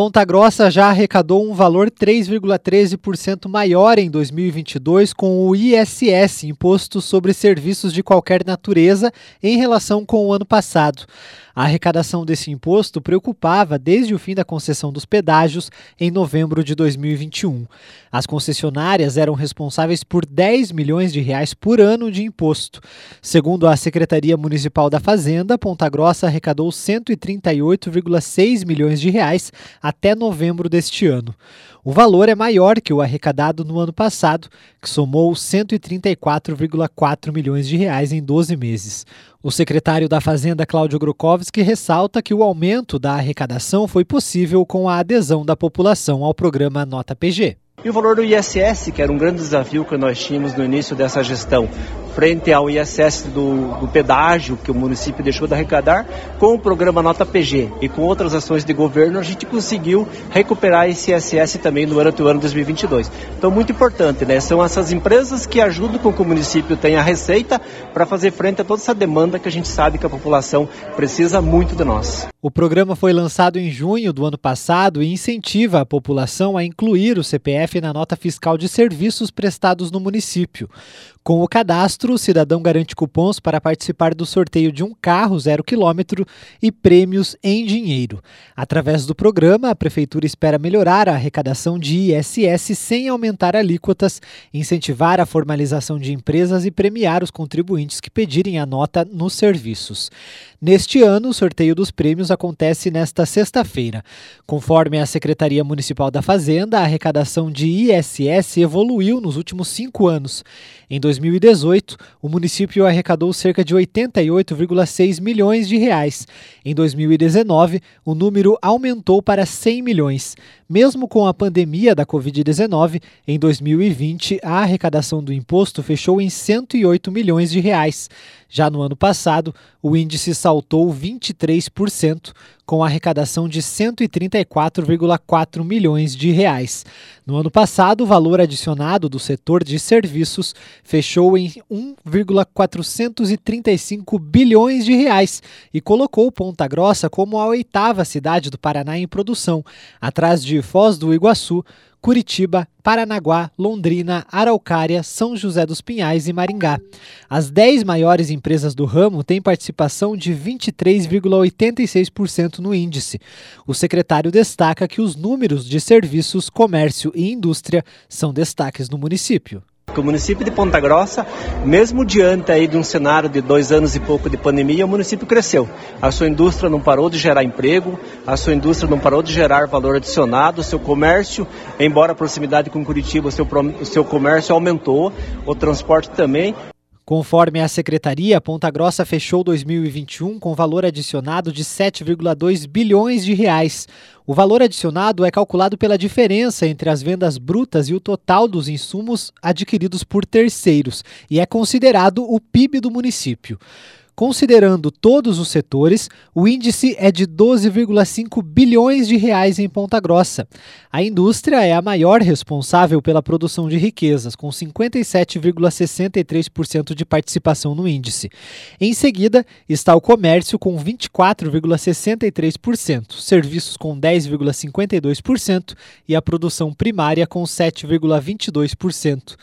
Ponta Grossa já arrecadou um valor 3,13% maior em 2022 com o ISS, Imposto sobre Serviços de Qualquer Natureza, em relação com o ano passado. A arrecadação desse imposto preocupava desde o fim da concessão dos pedágios em novembro de 2021. As concessionárias eram responsáveis por 10 milhões de reais por ano de imposto. Segundo a Secretaria Municipal da Fazenda, Ponta Grossa arrecadou 138,6 milhões de reais até novembro deste ano. O valor é maior que o arrecadado no ano passado, que somou 134,4 milhões de reais em 12 meses. O secretário da Fazenda, Cláudio Grukovski, ressalta que o aumento da arrecadação foi possível com a adesão da população ao programa Nota PG. E o valor do ISS, que era um grande desafio que nós tínhamos no início dessa gestão, frente ao ISS do, do, pedágio que o município deixou de arrecadar, com o programa Nota PG e com outras ações de governo, a gente conseguiu recuperar esse ISS também durante o ano 2022. Então, muito importante, né? São essas empresas que ajudam com que o município tenha receita para fazer frente a toda essa demanda que a gente sabe que a população precisa muito de nós. O programa foi lançado em junho do ano passado e incentiva a população a incluir o CPF na nota fiscal de serviços prestados no município. Com o cadastro, o cidadão garante cupons para participar do sorteio de um carro zero quilômetro e prêmios em dinheiro. Através do programa, a Prefeitura espera melhorar a arrecadação de ISS sem aumentar alíquotas, incentivar a formalização de empresas e premiar os contribuintes que pedirem a nota nos serviços. Neste ano, o sorteio dos prêmios acontece nesta sexta-feira. Conforme a Secretaria Municipal da Fazenda, a arrecadação de ISS evoluiu nos últimos cinco anos. Em 2018, o município arrecadou cerca de 88,6 milhões de reais. Em 2019, o número aumentou para 100 milhões. Mesmo com a pandemia da Covid-19, em 2020 a arrecadação do imposto fechou em 108 milhões de reais. Já no ano passado, o índice saltou 23%, com arrecadação de 134,4 milhões de reais. No ano passado, o valor adicionado do setor de serviços fechou em 1,435 bilhões de reais e colocou Ponta Grossa como a oitava cidade do Paraná em produção, atrás de Foz do Iguaçu, Curitiba, Paranaguá, Londrina, Araucária, São José dos Pinhais e Maringá. As 10 maiores empresas do ramo têm participação de 23,86% no índice. O secretário destaca que os números de serviços, comércio e indústria são destaques no município. O município de Ponta Grossa, mesmo diante aí de um cenário de dois anos e pouco de pandemia, o município cresceu. A sua indústria não parou de gerar emprego, a sua indústria não parou de gerar valor adicionado, o seu comércio, embora a proximidade com Curitiba, o seu, o seu comércio aumentou, o transporte também. Conforme a secretaria, Ponta Grossa fechou 2021 com valor adicionado de 7,2 bilhões de reais. O valor adicionado é calculado pela diferença entre as vendas brutas e o total dos insumos adquiridos por terceiros e é considerado o PIB do município. Considerando todos os setores, o índice é de 12,5 bilhões de reais em Ponta Grossa. A indústria é a maior responsável pela produção de riquezas, com 57,63% de participação no índice. Em seguida, está o comércio com 24,63%, serviços com 10,52% e a produção primária com 7,22%.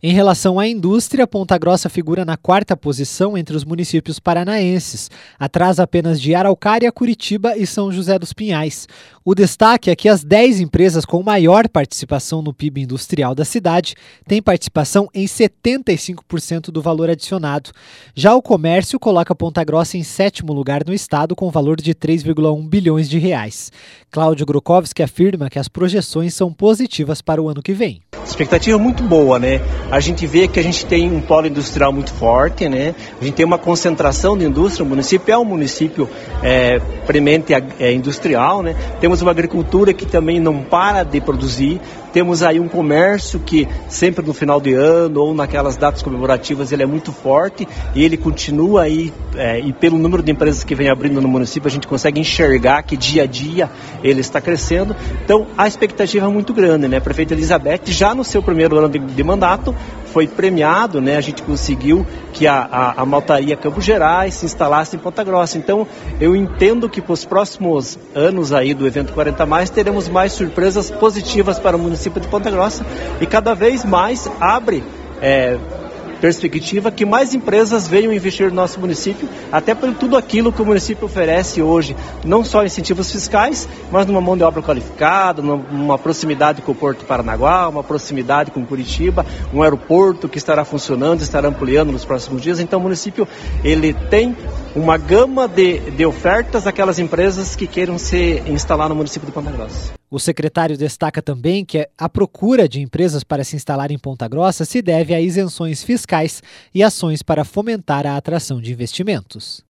Em relação à indústria, Ponta Grossa figura na quarta posição entre os municípios paranaenses, atrás apenas de Araucária, Curitiba e São José dos Pinhais. O destaque é que as 10 empresas com maior participação no PIB industrial da cidade têm participação em 75% do valor adicionado. Já o comércio coloca Ponta Grossa em sétimo lugar no estado com valor de 3,1 bilhões de reais. Cláudio Grukowski afirma que as projeções são positivas para o ano que vem. Expectativa muito boa, né? A gente vê que a gente tem um polo industrial muito forte, né? A gente tem uma concentração de indústria, o município é um município é, premente é, industrial, né? Temos uma agricultura que também não para de produzir, temos aí um comércio que sempre no final de ano ou naquelas datas comemorativas ele é muito forte e ele continua aí, é, e pelo número de empresas que vem abrindo no município, a gente consegue enxergar que dia a dia ele está crescendo. Então a expectativa é muito grande, né? A prefeita Elizabeth, já no seu primeiro ano de, de mandato, foi premiado, né? A gente conseguiu que a, a, a maltaria Campos Gerais se instalasse em Ponta Grossa. Então, eu entendo que para os próximos anos aí do evento 40 mais teremos mais surpresas positivas para o município de Ponta Grossa e cada vez mais abre é, perspectiva que mais empresas venham investir no nosso município, até por tudo aquilo que o município oferece hoje, não só incentivos fiscais, mas numa mão de obra qualificada, numa proximidade com o Porto Paranaguá, uma proximidade com Curitiba, um aeroporto que estará funcionando, estará ampliando nos próximos dias. Então o município ele tem uma gama de, de ofertas àquelas empresas que queiram se instalar no município de Ponta Grossa. O secretário destaca também que a procura de empresas para se instalar em Ponta Grossa se deve a isenções fiscais e ações para fomentar a atração de investimentos.